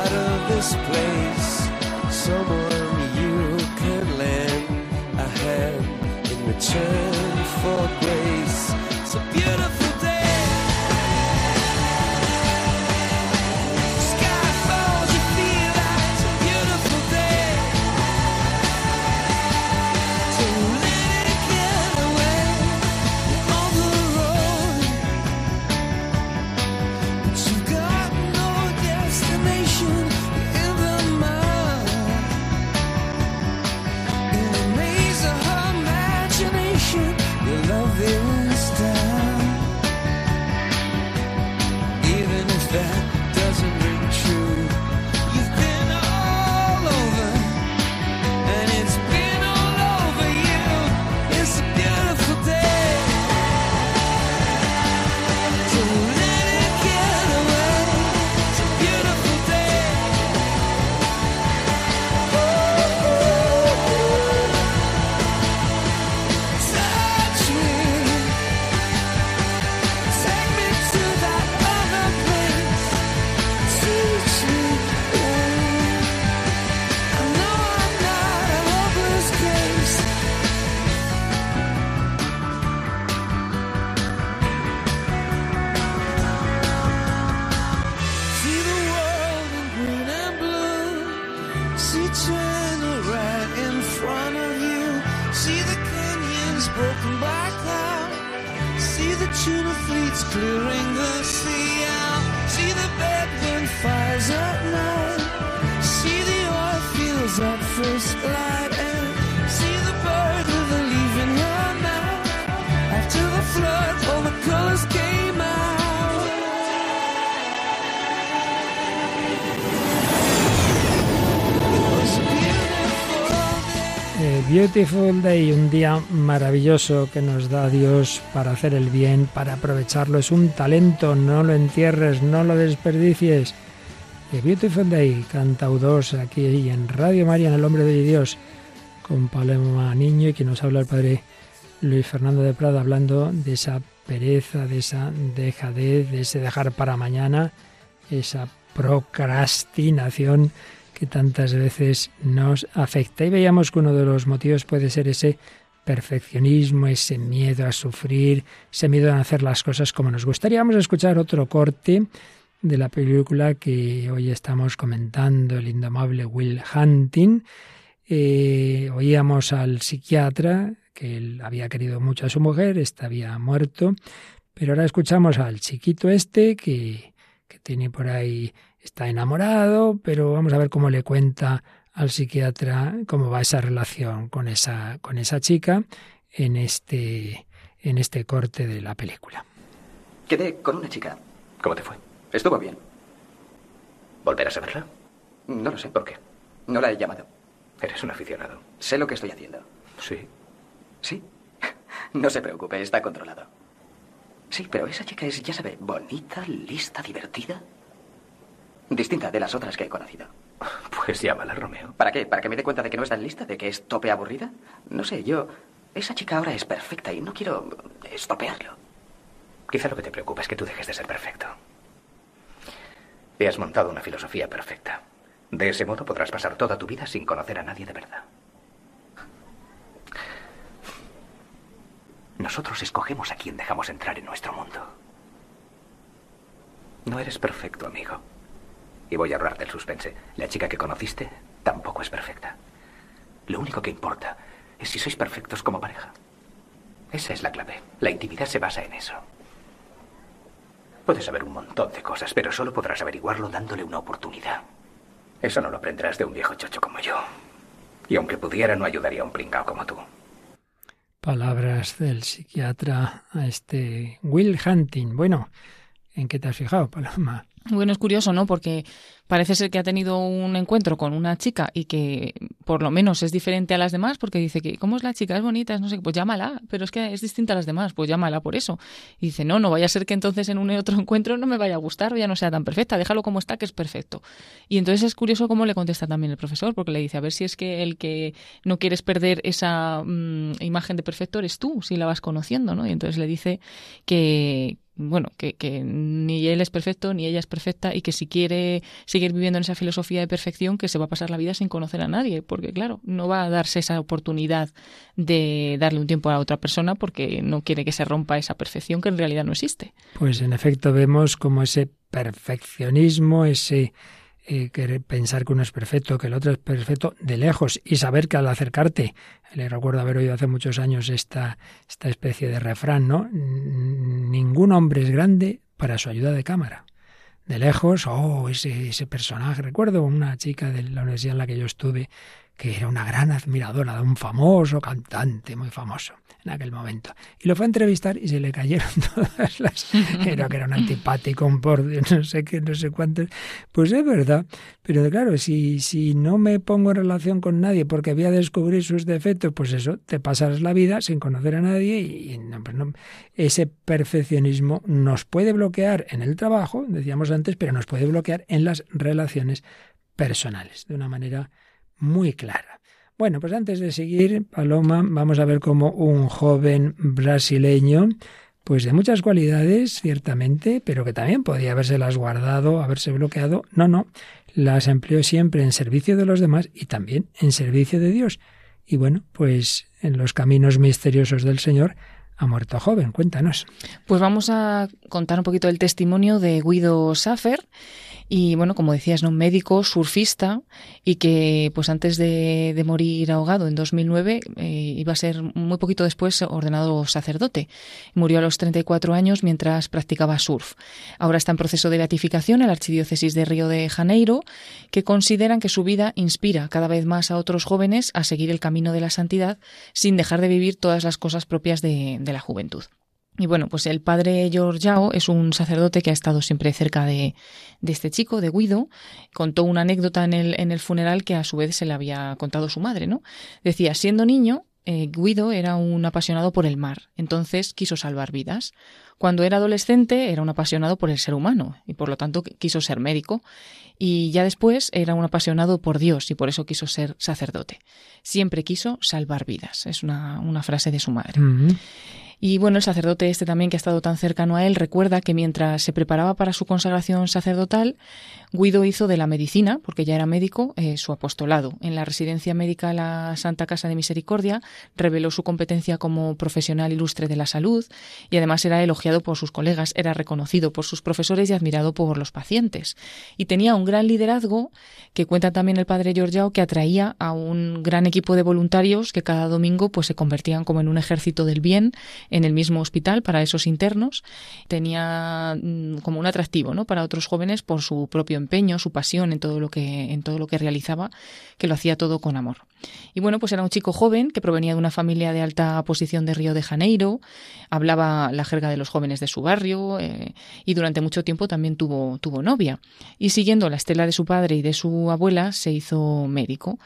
this place. Someone you can lend a hand in return for grace. A beautiful. Beautiful Day, un día maravilloso que nos da Dios para hacer el bien, para aprovecharlo. Es un talento, no lo entierres, no lo desperdicies. The Beautiful Day, cantaudos aquí en Radio María, en El Hombre de Dios, con Paloma Niño y que nos habla el Padre Luis Fernando de Prada, hablando de esa pereza, de esa dejadez, de ese dejar para mañana, esa procrastinación que tantas veces nos afecta. Y veíamos que uno de los motivos puede ser ese perfeccionismo, ese miedo a sufrir, ese miedo a hacer las cosas como nos gustaría. Vamos a escuchar otro corte de la película que hoy estamos comentando, el indomable Will Hunting. Eh, oíamos al psiquiatra que él había querido mucho a su mujer, esta había muerto, pero ahora escuchamos al chiquito este que, que tiene por ahí está enamorado, pero vamos a ver cómo le cuenta al psiquiatra cómo va esa relación con esa, con esa chica en este, en este corte de la película. Quedé con una chica. ¿Cómo te fue? Estuvo bien. ¿Volverás a verla? No lo sé por qué. No la he llamado. Eres un aficionado. Sé lo que estoy haciendo. Sí. ¿Sí? No se preocupe, está controlado. Sí, pero esa chica es, ya sabe, bonita, lista, divertida. Distinta de las otras que he conocido. Pues llámala, Romeo. ¿Para qué? ¿Para que me dé cuenta de que no está en lista? ¿De que es tope aburrida? No sé, yo... Esa chica ahora es perfecta y no quiero estopearlo. Quizá lo que te preocupa es que tú dejes de ser perfecto. Te has montado una filosofía perfecta. De ese modo podrás pasar toda tu vida sin conocer a nadie de verdad. Nosotros escogemos a quién dejamos entrar en nuestro mundo. No eres perfecto, amigo. Y voy a ahorrarte el suspense. La chica que conociste tampoco es perfecta. Lo único que importa es si sois perfectos como pareja. Esa es la clave. La intimidad se basa en eso. Puedes saber un montón de cosas, pero solo podrás averiguarlo dándole una oportunidad. Eso no lo aprenderás de un viejo chocho como yo. Y aunque pudiera, no ayudaría a un pringao como tú. Palabras del psiquiatra a este Will Hunting. Bueno, ¿en qué te has fijado, Paloma? Bueno, es curioso, ¿no? Porque parece ser que ha tenido un encuentro con una chica y que por lo menos es diferente a las demás porque dice que, ¿cómo es la chica? Es bonita, no sé, pues llámala, pero es que es distinta a las demás, pues llámala por eso. Y dice, no, no vaya a ser que entonces en un otro encuentro no me vaya a gustar o ya no sea tan perfecta, déjalo como está, que es perfecto. Y entonces es curioso cómo le contesta también el profesor, porque le dice, a ver si es que el que no quieres perder esa mm, imagen de perfecto eres tú, si la vas conociendo, ¿no? Y entonces le dice que, bueno, que, que, ni él es perfecto, ni ella es perfecta, y que si quiere seguir viviendo en esa filosofía de perfección, que se va a pasar la vida sin conocer a nadie, porque claro, no va a darse esa oportunidad de darle un tiempo a otra persona porque no quiere que se rompa esa perfección que en realidad no existe. Pues en efecto vemos como ese perfeccionismo, ese eh, pensar que uno es perfecto, que el otro es perfecto de lejos y saber que al acercarte, le recuerdo haber oído hace muchos años esta, esta especie de refrán, ¿no? Ningún hombre es grande para su ayuda de cámara. de lejos, oh, ese, ese personaje. Recuerdo una chica de la universidad en la que yo estuve que era una gran admiradora de un famoso cantante muy famoso en aquel momento. Y lo fue a entrevistar y se le cayeron todas las... Era que era un antipático, un borde, no sé qué, no sé cuántos. Pues es verdad. Pero claro, si, si no me pongo en relación con nadie porque voy a descubrir sus defectos, pues eso, te pasas la vida sin conocer a nadie y, pues ese perfeccionismo nos puede bloquear en el trabajo, decíamos antes, pero nos puede bloquear en las relaciones personales de una manera muy clara. Bueno, pues antes de seguir, Paloma, vamos a ver cómo un joven brasileño, pues de muchas cualidades, ciertamente, pero que también podía habérselas guardado, haberse bloqueado. No, no, las empleó siempre en servicio de los demás y también en servicio de Dios. Y bueno, pues en los caminos misteriosos del Señor ha muerto joven. Cuéntanos. Pues vamos a contar un poquito el testimonio de Guido Safer y bueno, como decías, ¿no? un médico, surfista, y que pues antes de, morir ahogado en 2009 eh, iba a ser muy poquito después ordenado sacerdote. Murió a los 34 años mientras practicaba surf. Ahora está en proceso de beatificación en la Archidiócesis de Río de Janeiro, que consideran que su vida inspira cada vez más a otros jóvenes a seguir el camino de la santidad sin dejar de vivir todas las cosas propias de la juventud. Y bueno, pues el padre Giorgiao es un sacerdote que ha estado siempre cerca de, de, este chico, de Guido. Contó una anécdota en el, en el funeral que a su vez se le había contado su madre, ¿no? Decía, siendo niño, eh, Guido era un apasionado por el mar, entonces quiso salvar vidas. Cuando era adolescente era un apasionado por el ser humano y por lo tanto quiso ser médico. Y ya después era un apasionado por Dios y por eso quiso ser sacerdote. Siempre quiso salvar vidas. Es una frase de su madre. Y bueno, el sacerdote este también que ha estado tan cercano a él recuerda que mientras se preparaba para su consagración sacerdotal, Guido hizo de la medicina, porque ya era médico, eh, su apostolado. En la residencia médica la Santa Casa de Misericordia reveló su competencia como profesional ilustre de la salud y además era elogiado por sus colegas, era reconocido por sus profesores y admirado por los pacientes. Y tenía un gran liderazgo que cuenta también el padre Giorgiao que atraía a un gran equipo de voluntarios que cada domingo pues se convertían como en un ejército del bien en el mismo hospital para esos internos. Tenía mm, como un atractivo, ¿no? Para otros jóvenes por su propio empeño, su pasión en todo lo que en todo lo que realizaba, que lo hacía todo con amor. Y bueno, pues era un chico joven que provenía de una familia de alta posición de Río de Janeiro, hablaba la jerga de los jóvenes de su barrio eh, y durante mucho tiempo también tuvo tuvo novia. Y siguiendo la estela de su padre y de su abuela, se hizo médico.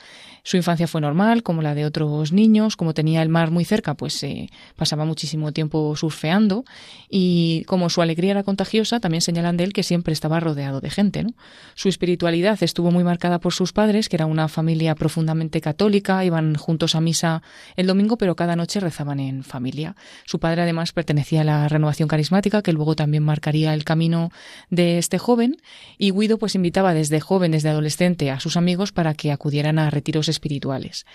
Su infancia fue normal, como la de otros niños, como tenía el mar muy cerca, pues se pasaba muchísimo tiempo surfeando y como su alegría era contagiosa, también señalan de él que siempre estaba rodeado de gente. Su espiritualidad estuvo muy marcada por sus padres, que era una familia profundamente católica, iban juntos a misa el domingo, pero cada noche rezaban en familia. Su padre además pertenecía a la renovación carismática, que luego también marcaría el camino de este joven, y Guido pues invitaba desde joven, desde adolescente, a sus amigos para que acudieran a retiros espirituales.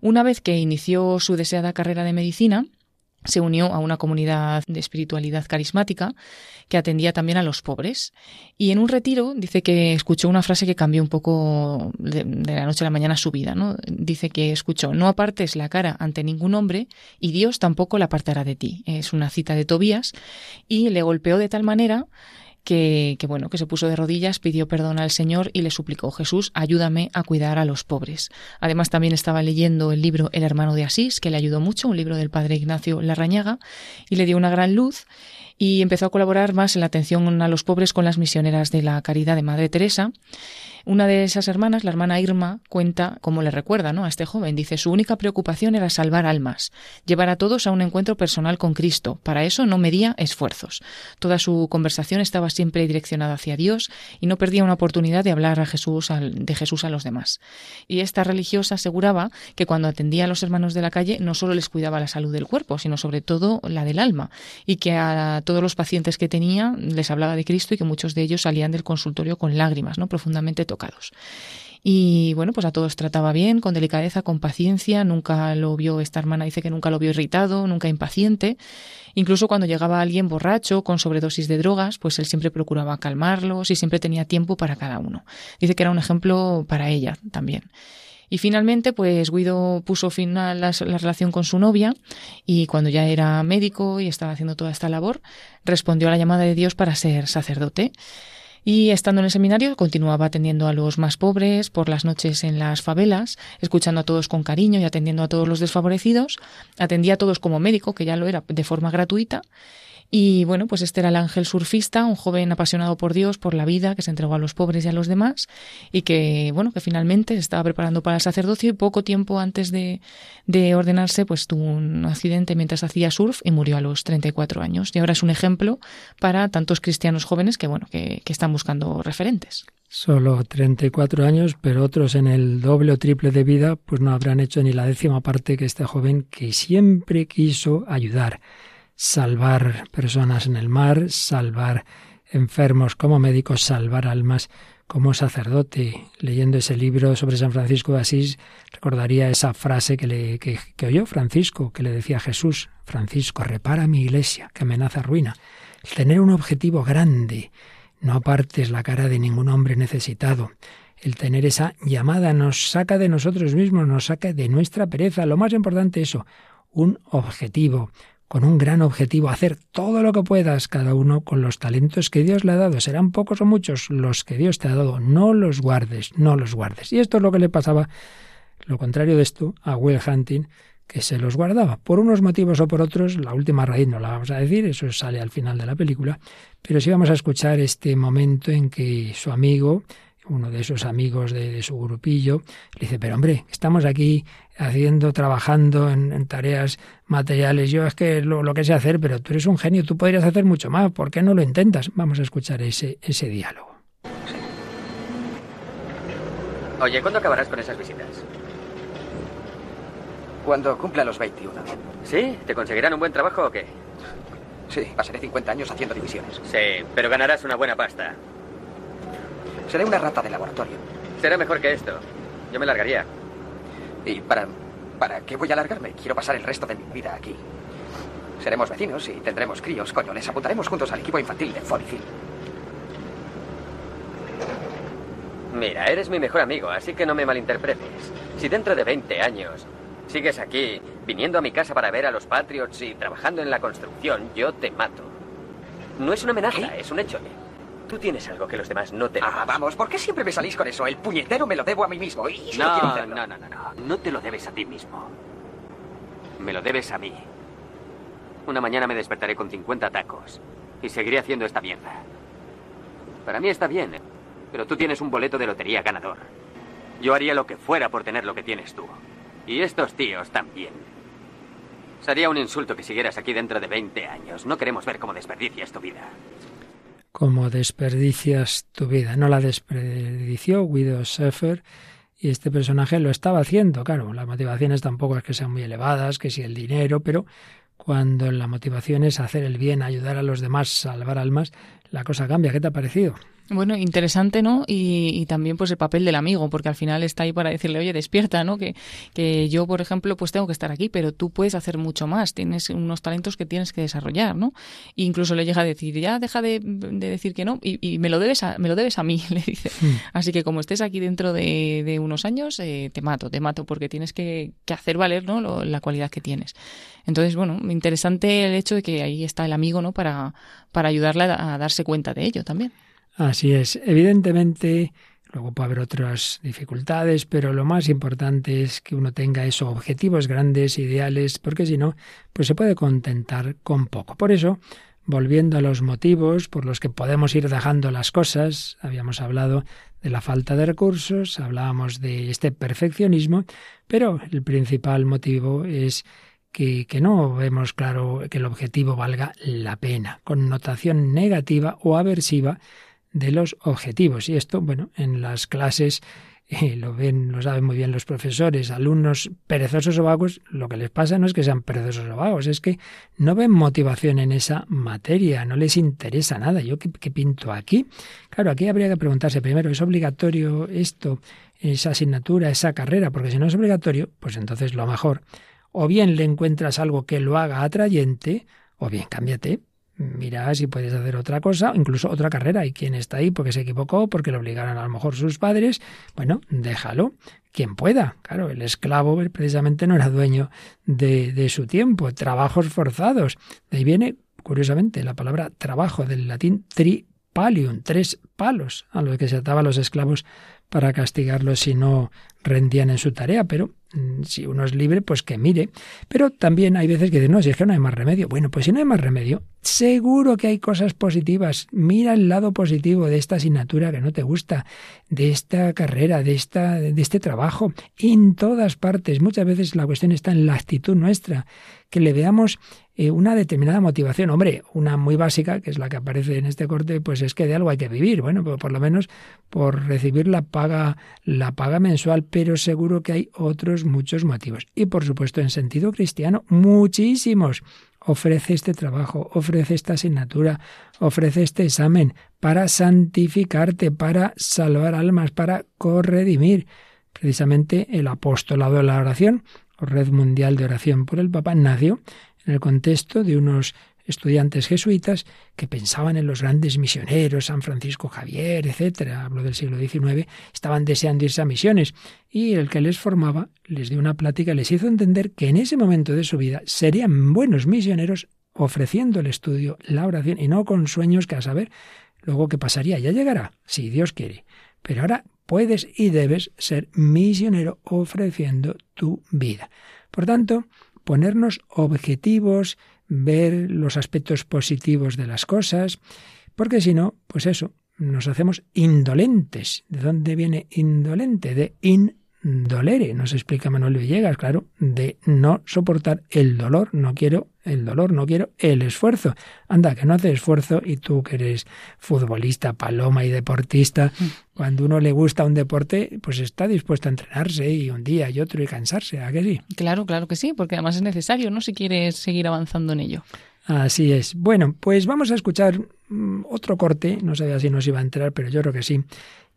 Una vez que inició su deseada carrera de medicina, se unió a una comunidad de espiritualidad carismática que atendía también a los pobres. Y en un retiro dice que escuchó una frase que cambió un poco de, la noche a la mañana su vida. ¿no? Dice que escuchó, no apartes la cara ante ningún hombre y Dios tampoco la apartará de ti. Es una cita de Tobías y le golpeó de tal manera que, bueno, que se puso de rodillas, pidió perdón al Señor y le suplicó, Jesús, ayúdame a cuidar a los pobres. Además, también estaba leyendo el libro El hermano de Asís, que le ayudó mucho, un libro del padre Ignacio Larrañaga, y le dio una gran luz y empezó a colaborar más en la atención a los pobres con las misioneras de la Caridad de Madre Teresa una de esas hermanas, la hermana Irma, cuenta cómo le recuerda ¿no? a este joven. Dice, su única preocupación era salvar almas, llevar a todos a un encuentro personal con Cristo. Para eso no medía esfuerzos. Toda su conversación estaba siempre direccionada hacia Dios y no perdía una oportunidad de hablar a Jesús, de Jesús a los demás. Y esta religiosa aseguraba que cuando atendía a los hermanos de la calle no solo les cuidaba la salud del cuerpo, sino sobre todo la del alma, y que a todos los pacientes que tenía les hablaba de Cristo y que muchos de ellos salían del consultorio con lágrimas, ¿no? profundamente tocados y bueno, pues a todos trataba bien, con delicadeza, con paciencia. Nunca lo vio, esta hermana dice que nunca lo vio irritado, nunca impaciente. Incluso cuando llegaba alguien borracho, con sobredosis de drogas, pues él siempre procuraba calmarlos y siempre tenía tiempo para cada uno. Dice que era un ejemplo para ella también. Y finalmente, pues Guido puso fin a la, relación con su novia y cuando ya era médico y estaba haciendo toda esta labor, respondió a la llamada de Dios para ser sacerdote. Y estando en el seminario, continuaba atendiendo a los más pobres por las noches en las favelas, escuchando a todos con cariño y atendiendo a todos los desfavorecidos. Atendía a todos como médico, que ya lo era de forma gratuita. Y bueno, pues este era el ángel surfista, un joven apasionado por Dios, por la vida, que se entregó a los pobres y a los demás, y que, bueno, que finalmente se estaba preparando para el sacerdocio y poco tiempo antes de, de ordenarse, pues tuvo un accidente mientras hacía surf y murió a los 34 años. Y ahora es un ejemplo para tantos cristianos jóvenes que, bueno, que, que están buscando referentes. Solo 34 años, pero otros en el doble o triple de vida, pues no habrán hecho ni la décima parte que este joven que siempre quiso ayudar salvar personas en el mar, salvar enfermos como médico, salvar almas como sacerdote. Leyendo ese libro sobre San Francisco de Asís, recordaría esa frase que, le, que, oyó Francisco, que le decía a Jesús, Francisco, repara mi iglesia, que amenaza ruina. El tener un objetivo grande, no apartes la cara de ningún hombre necesitado. El tener esa llamada nos saca de nosotros mismos, nos saca de nuestra pereza. Lo más importante eso, un objetivo, con un gran objetivo, hacer todo lo que puedas, cada uno con los talentos que Dios le ha dado. Serán pocos o muchos los que Dios te ha dado. No los guardes, no los guardes. Y esto es lo que le pasaba, lo contrario de esto, a Will Hunting, que se los guardaba. Por unos motivos o por otros, la última raíz no la vamos a decir, eso sale al final de la película, pero sí vamos a escuchar este momento en que su amigo, uno de esos amigos de, su grupillo, le dice, pero hombre, estamos aquí haciendo, trabajando en, tareas materiales, yo es que lo, lo, que sé hacer, pero tú eres un genio, tú podrías hacer mucho más, ¿por qué no lo intentas? Vamos a escuchar ese, ese diálogo. Oye, ¿cuándo acabarás con esas visitas? Cuando cumpla los 21. ¿Sí? ¿Te conseguirán un buen trabajo o qué? Sí, pasaré 50 años haciendo divisiones. Sí, pero ganarás una buena pasta. Seré una rata de laboratorio. Será mejor que esto. Yo me largaría. ¿Y para, para qué voy a largarme? Quiero pasar el resto de mi vida aquí. Seremos vecinos y tendremos críos, coño. Les apuntaremos juntos al equipo infantil de Fonicil. Mira, eres mi mejor amigo, así que no me malinterpretes. Si dentro de 20 años sigues aquí, viniendo a mi casa para ver a los Patriots y trabajando en la construcción, yo te mato. No es una amenaza, es un hecho. Tú tienes algo que los demás no tenemos. Ah, vamos, ¿por qué siempre me salís con eso? El puñetero me lo debo a mí mismo. Y no, no, no, no, no. No te lo debes a ti mismo. Me lo debes a mí. Una mañana me despertaré con 50 tacos y seguiré haciendo esta mierda. Para mí está bien, pero tú tienes un boleto de lotería ganador. Yo haría lo que fuera por tener lo que tienes tú. Y estos tíos también. Sería un insulto que siguieras aquí dentro de 20 años. No queremos ver cómo desperdicias tu vida como desperdicias tu vida. No la desperdició Guido Schäfer y este personaje lo estaba haciendo. Claro, las motivaciones tampoco es que sean muy elevadas, que si el dinero, pero cuando la motivación es hacer el bien, ayudar a los demás, salvar almas, la cosa cambia. ¿Qué te ha parecido? Bueno, interesante, ¿no? Y, también pues el papel del amigo, porque al final está ahí para decirle, oye, despierta, ¿no? Que, que yo, por ejemplo, pues tengo que estar aquí, pero tú puedes hacer mucho más, tienes unos talentos que tienes que desarrollar, ¿no? E incluso le llega a decir, ya deja de, decir que no, y, me lo debes a, me lo debes a mí, le dice. Hmm. Así que como estés aquí dentro de, unos años, eh, te mato, te mato, porque tienes que, hacer valer, ¿no? la cualidad que tienes. Entonces, bueno, interesante el hecho de que ahí está el amigo, ¿no? Para, para ayudarle a darse cuenta de ello también. Así es. Evidentemente, luego puede haber otras dificultades, pero lo más importante es que uno tenga esos objetivos grandes, ideales, porque si no, pues se puede contentar con poco. Por eso, volviendo a los motivos por los que podemos ir dejando las cosas, habíamos hablado de la falta de recursos, hablábamos de este perfeccionismo, pero el principal motivo es que, no vemos claro que el objetivo valga la pena, connotación negativa o aversiva de los objetivos. Y esto, bueno, en las clases eh, lo ven, lo saben muy bien los profesores, alumnos perezosos o vagos, lo que les pasa no es que sean perezosos o vagos, es que no ven motivación en esa materia, no les interesa nada. ¿Yo qué, qué pinto aquí? Claro, aquí habría que preguntarse primero, ¿es obligatorio esto, esa asignatura, esa carrera? Porque si no es obligatorio, pues entonces lo mejor, o bien le encuentras algo que lo haga atrayente, o bien cámbiate, mira si puedes hacer otra cosa, incluso otra carrera. Y quien está ahí porque se equivocó, porque lo obligaron a lo mejor sus padres, bueno, déjalo. Quien pueda. Claro, el esclavo precisamente no era dueño de, su tiempo. Trabajos forzados. De ahí viene, curiosamente, la palabra trabajo del latín tri palium, tres palos a los que se ataban los esclavos para castigarlos si no rendían en su tarea, pero mm, si uno es libre, pues que mire. Pero también hay veces que dicen, no, si es que no hay más remedio. Bueno, pues si no hay más remedio, seguro que hay cosas positivas. Mira el lado positivo de esta asignatura que no te gusta, de esta carrera, de, esta, de este trabajo, en todas partes. Muchas veces la cuestión está en la actitud nuestra, que le veamos eh, una determinada motivación. Hombre, una muy básica, que es la que aparece en este corte, pues es que de algo hay que vivir. Bueno, pues por lo menos por recibir la paga, la paga mensual, pero seguro que hay otros muchos motivos. Y por supuesto, en sentido cristiano, muchísimos. Ofrece este trabajo, ofrece esta asignatura, ofrece este examen para santificarte, para salvar almas, para corredimir. Precisamente el apostolado de la oración, o Red Mundial de Oración por el Papa, nació en el contexto de unos estudiantes jesuitas que pensaban en los grandes misioneros, San Francisco Javier, etcétera, hablo del siglo XIX, estaban deseando irse a misiones y el que les formaba les dio una plática, les hizo entender que en ese momento de su vida serían buenos misioneros ofreciendo el estudio, la oración y no con sueños que a saber luego qué pasaría, ya llegará, si Dios quiere. Pero ahora puedes y debes ser misionero ofreciendo tu vida. Por tanto, ponernos objetivos, ver los aspectos positivos de las cosas, porque si no, pues eso, nos hacemos indolentes. ¿De dónde viene indolente? De in dolere, nos explica Manuel Villegas, claro, de no soportar el dolor, no quiero el dolor, no quiero el esfuerzo. Anda, que no hace esfuerzo y tú que eres futbolista, paloma y deportista, cuando uno le gusta un deporte, pues está dispuesto a entrenarse y un día y otro y cansarse, ¿a que sí? Claro, claro que sí, porque además es necesario, ¿no? Si quieres seguir avanzando en ello. Así es. Bueno, pues vamos a escuchar mm, otro corte, no sabía si nos iba a entrar, pero yo creo que sí,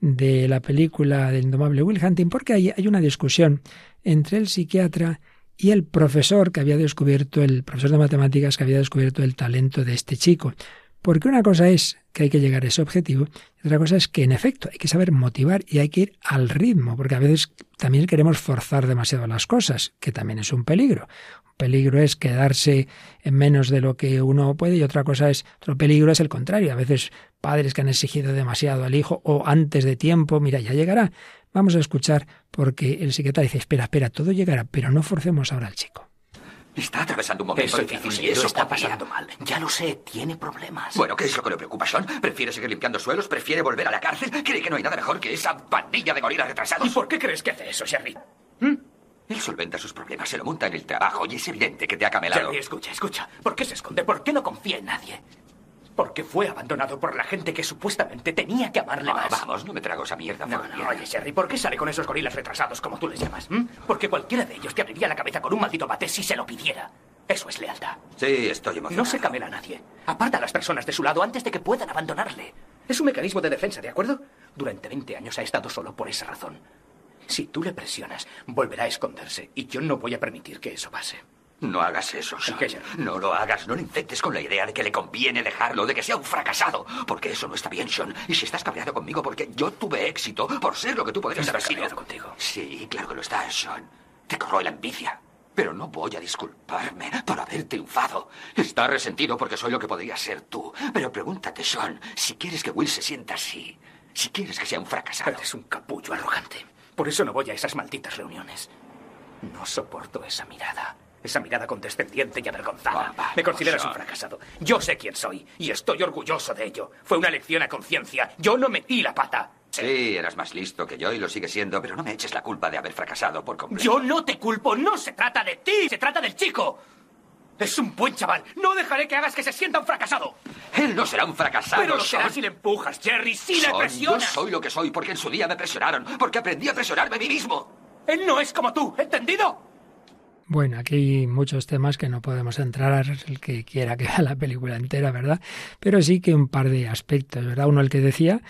de la película del indomable Will Hunting, porque ahí hay una discusión entre el psiquiatra y el profesor que había descubierto, el profesor de matemáticas que había descubierto el talento de este chico. Porque una cosa es que hay que llegar a ese objetivo, y otra cosa es que en efecto hay que saber motivar y hay que ir al ritmo, porque a veces también queremos forzar demasiado las cosas, que también es un peligro. Un peligro es quedarse en menos de lo que uno puede y otra cosa es, otro peligro es el contrario. A veces padres que han exigido demasiado al hijo o antes de tiempo, mira, ya llegará. Vamos a escuchar porque el psiquiatra dice, espera, espera, todo llegará, pero no forcemos ahora al chico. Está atravesando un momento eso difícil y eso está pasando mal. Ya lo sé, tiene problemas. Bueno, ¿qué es lo que le preocupa, Sean? ¿Prefiere seguir limpiando suelos? ¿Prefiere volver a la cárcel? ¿Cree que no hay nada mejor que esa pandilla de gorilas retrasados? ¿Y por qué crees que hace eso, Sherry? ¿Mm? Él solventa sus problemas, se lo monta en el trabajo y es evidente que te ha camelado. Jerry, escucha, escucha. ¿Por qué se esconde? ¿Por qué no confía en nadie? Porque fue abandonado por la gente que supuestamente tenía que amarle más. Vamos, no me trago esa mierda. No, no, oye, Sherry, ¿por qué sale con esos gorilas retrasados, como tú les llamas? ¿Mm? Porque cualquiera de ellos te abriría la cabeza con un maldito bate si se lo pidiera. Eso es lealtad. Sí, estoy emocionado. No se camela a nadie. Aparta a las personas de su lado antes de que puedan abandonarle. Es un mecanismo de defensa, ¿de acuerdo? Durante 20 años ha estado solo por esa razón. Si tú le presionas, volverá a esconderse y yo no voy a permitir que eso pase. No hagas eso, Sean. No lo hagas, no le infectes con la idea de que le conviene dejarlo, de que sea un fracasado. Porque eso no está bien, Sean. Y si estás cabreado conmigo porque yo tuve éxito por ser lo que tú podrías haber sido. contigo. Sí, claro que lo estás, Sean. Te corroe la envidia. Pero no voy a disculparme por haber triunfado. Está resentido porque soy lo que podría ser tú. Pero pregúntate, Sean, si quieres que Will se sienta así. Si quieres que sea un fracasado. Eres un capullo arrogante. Por eso no voy a esas malditas reuniones. No soporto esa mirada. Esa mirada condescendiente y avergonzada. Ah, Me consideras un fracasado. Yo sé quién soy y estoy orgulloso de ello. Fue una lección a conciencia. Yo no metí la pata. Sí, eras más listo que yo y lo sigues siendo, pero no me eches la culpa de haber fracasado por completo. Yo no te culpo. No se trata de ti. Se trata del chico. Es un buen chaval. No dejaré que hagas que se sienta un fracasado. Él no será un fracasado. Pero lo será si le empujas, Jerry. Si le presionas. Yo soy lo que soy porque en su día me presionaron, porque aprendí a presionarme a mí mismo. Él no es como tú. ¿Entendido? Bueno, aquí hay muchos temas que no podemos entrar, el que quiera que vea la película entera, ¿verdad? Pero sí que un par de aspectos, ¿verdad? Uno el que decía,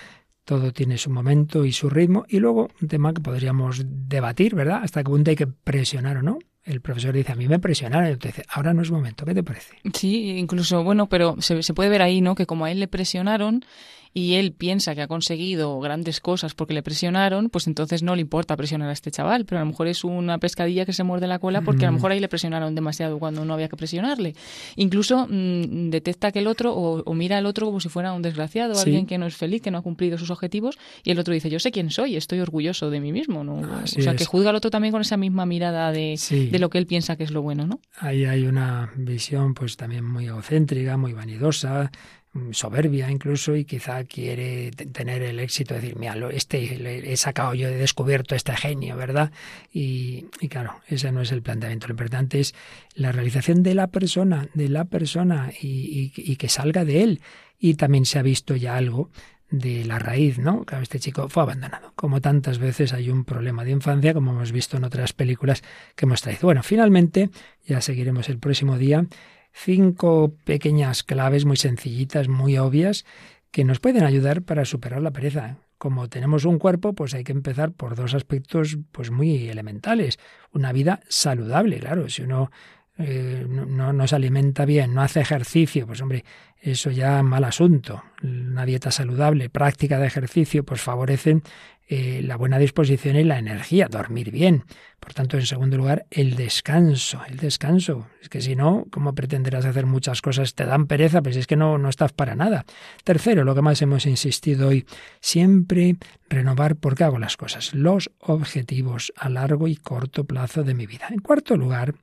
todo tiene su momento y su ritmo, y luego un tema que podríamos debatir, ¿verdad? Hasta qué punto hay que presionar o no el profesor dice, a mí me presionaron, y te dice, ahora no es momento, ¿qué te parece? Sí, incluso, bueno, pero se, se puede ver ahí, ¿no? Que como a él le presionaron, y él piensa que ha conseguido grandes cosas porque le presionaron, pues entonces no le importa presionar a este chaval, pero a lo mejor es una pescadilla que se muerde la cola porque a lo mejor ahí le presionaron demasiado cuando no había que presionarle. Incluso mm, detecta que el otro o, mira al otro como si fuera un desgraciado, alguien que no es feliz, que no ha cumplido sus objetivos y el otro dice, yo sé quién soy, estoy orgulloso de mí mismo. ¿no? o sea, que juzga al otro también con esa misma mirada de, de lo que él piensa que es lo bueno, ¿no? Ahí hay una visión pues también muy egocéntrica, muy vanidosa, Mm, soberbia incluso y quizá quiere tener el éxito de decir, mira, este he sacado yo, he descubierto este genio, ¿verdad? Y, claro, ese no es el planteamiento. Lo importante es la realización de la persona, de la persona y, y que salga de él. Y también se ha visto ya algo de la raíz, ¿no? Claro, este chico fue abandonado. Como tantas veces hay un problema de infancia, como hemos visto en otras películas que hemos traído. Bueno, finalmente, ya seguiremos el próximo día cinco pequeñas claves muy sencillitas, muy obvias, que nos pueden ayudar para superar la pereza. Como tenemos un cuerpo, pues hay que empezar por dos aspectos pues muy elementales. Una vida saludable, claro. Si uno eh, no, no, se alimenta bien, no hace ejercicio, pues hombre, eso ya mal asunto. Una dieta saludable, práctica de ejercicio, pues favorecen eh, la buena disposición y la energía, dormir bien. Por tanto, en segundo lugar, el descanso, el descanso. Es que si no, ¿cómo pretenderás hacer muchas cosas? Te dan pereza, pues es que no, no estás para nada. Tercero, lo que más hemos insistido hoy, siempre renovar por qué hago las cosas, los objetivos a largo y corto plazo de mi vida. En cuarto lugar,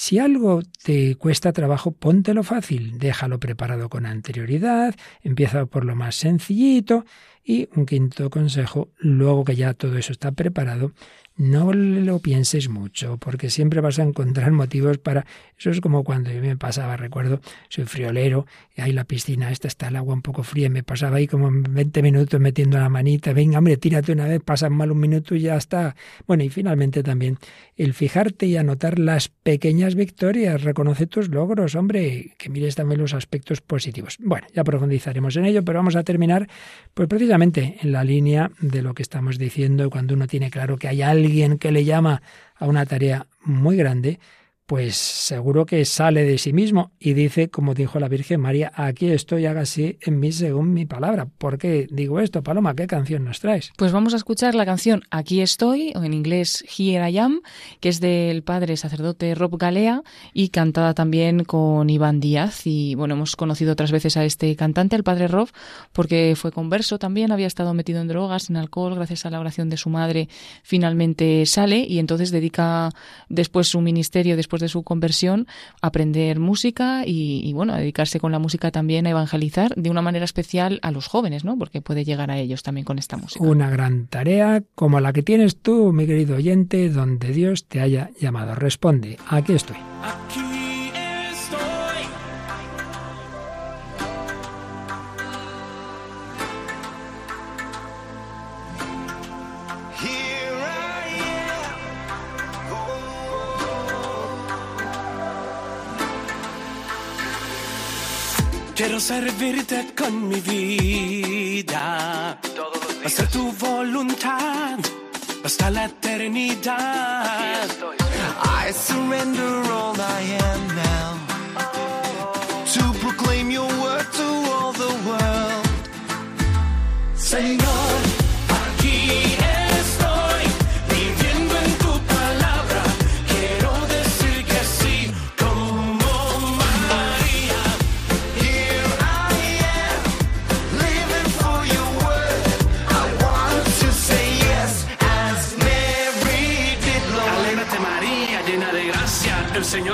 si algo te cuesta trabajo, póntelo fácil, déjalo preparado con anterioridad, empieza por lo más sencillito y un quinto consejo, luego que ya todo eso está preparado, no lo pienses mucho, porque siempre vas a encontrar motivos para... Eso es como cuando yo me pasaba, recuerdo, soy friolero, y ahí la piscina, esta está el agua un poco fría, y me pasaba ahí como 20 minutos metiendo la manita, venga, hombre, tírate una vez, pasa mal un minuto y ya está. Bueno, y finalmente también el fijarte y anotar las pequeñas victorias, reconoce tus logros, hombre, que mires también los aspectos positivos. Bueno, ya profundizaremos en ello, pero vamos a terminar, pues precisamente en la línea de lo que estamos diciendo, cuando uno tiene claro que hay alguien alguien que le llama a una tarea muy grande, pues seguro que sale de sí mismo y dice, como dijo la Virgen María, aquí estoy, hágase en mí según mi palabra. ¿Por qué digo esto, Paloma? ¿Qué canción nos traes? Pues vamos a escuchar la canción Aquí estoy, o en inglés Here I Am, que es del padre sacerdote Rob Galea y cantada también con Iván Díaz. Y bueno, hemos conocido otras veces a este cantante, al padre Rob, porque fue converso también, había estado metido en drogas, en alcohol, gracias a la oración de su madre, finalmente sale y entonces dedica después su ministerio, después de su conversión, aprender música y, bueno, dedicarse con la música también a evangelizar de una manera especial a los jóvenes, ¿no? Porque puede llegar a ellos también con esta música. Una gran tarea como la que tienes tú, mi querido oyente, donde Dios te haya llamado. Responde, aquí estoy. Servirte con mi vida. Tu voluntad hasta la eternidad. I surrender all I am now. To proclaim your word to all the world. Señor.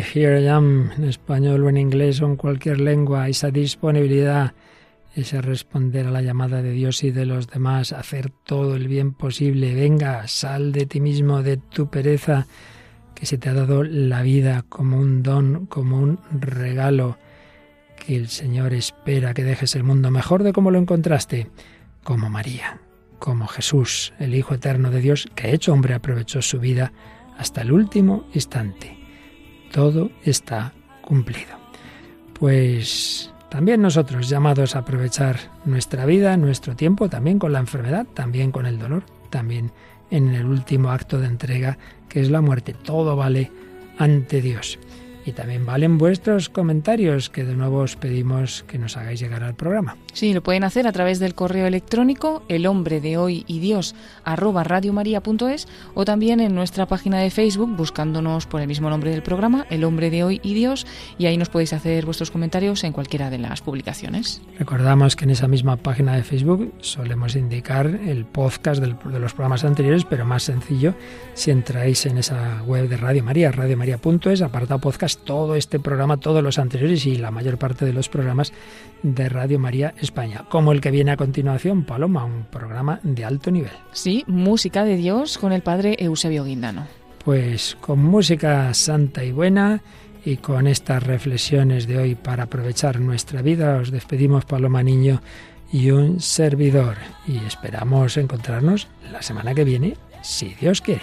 Here I am, en español o en inglés o en cualquier lengua, esa disponibilidad, ese responder a la llamada de Dios y de los demás, hacer todo el bien posible. Venga, sal de ti mismo, de tu pereza, que se te ha dado la vida como un don, como un regalo, que el Señor espera que dejes el mundo mejor de como lo encontraste, como María, como Jesús, el Hijo eterno de Dios, que hecho hombre aprovechó su vida hasta el último instante. Todo está cumplido. Pues también nosotros llamados a aprovechar nuestra vida, nuestro tiempo, también con la enfermedad, también con el dolor, también en el último acto de entrega, que es la muerte. Todo vale ante Dios. Y también valen vuestros comentarios, que de nuevo os pedimos que nos hagáis llegar al programa. Sí, lo pueden hacer a través del correo electrónico el hombre de hoy y Dios arroba radiomaria.es o también en nuestra página de Facebook buscándonos por el mismo nombre del programa, el hombre de hoy y Dios, y ahí nos podéis hacer vuestros comentarios en cualquiera de las publicaciones. Recordamos que en esa misma página de Facebook solemos indicar el podcast de los programas anteriores, pero más sencillo si entráis en esa web de Radio María, radiomaria.es, apartado podcast todo este programa, todos los anteriores y la mayor parte de los programas de Radio María España, como el que viene a continuación, Paloma, un programa de alto nivel. Sí, música de Dios con el padre Eusebio Guindano. Pues con música santa y buena y con estas reflexiones de hoy para aprovechar nuestra vida, os despedimos Paloma Niño y un servidor y esperamos encontrarnos la semana que viene, si Dios quiere.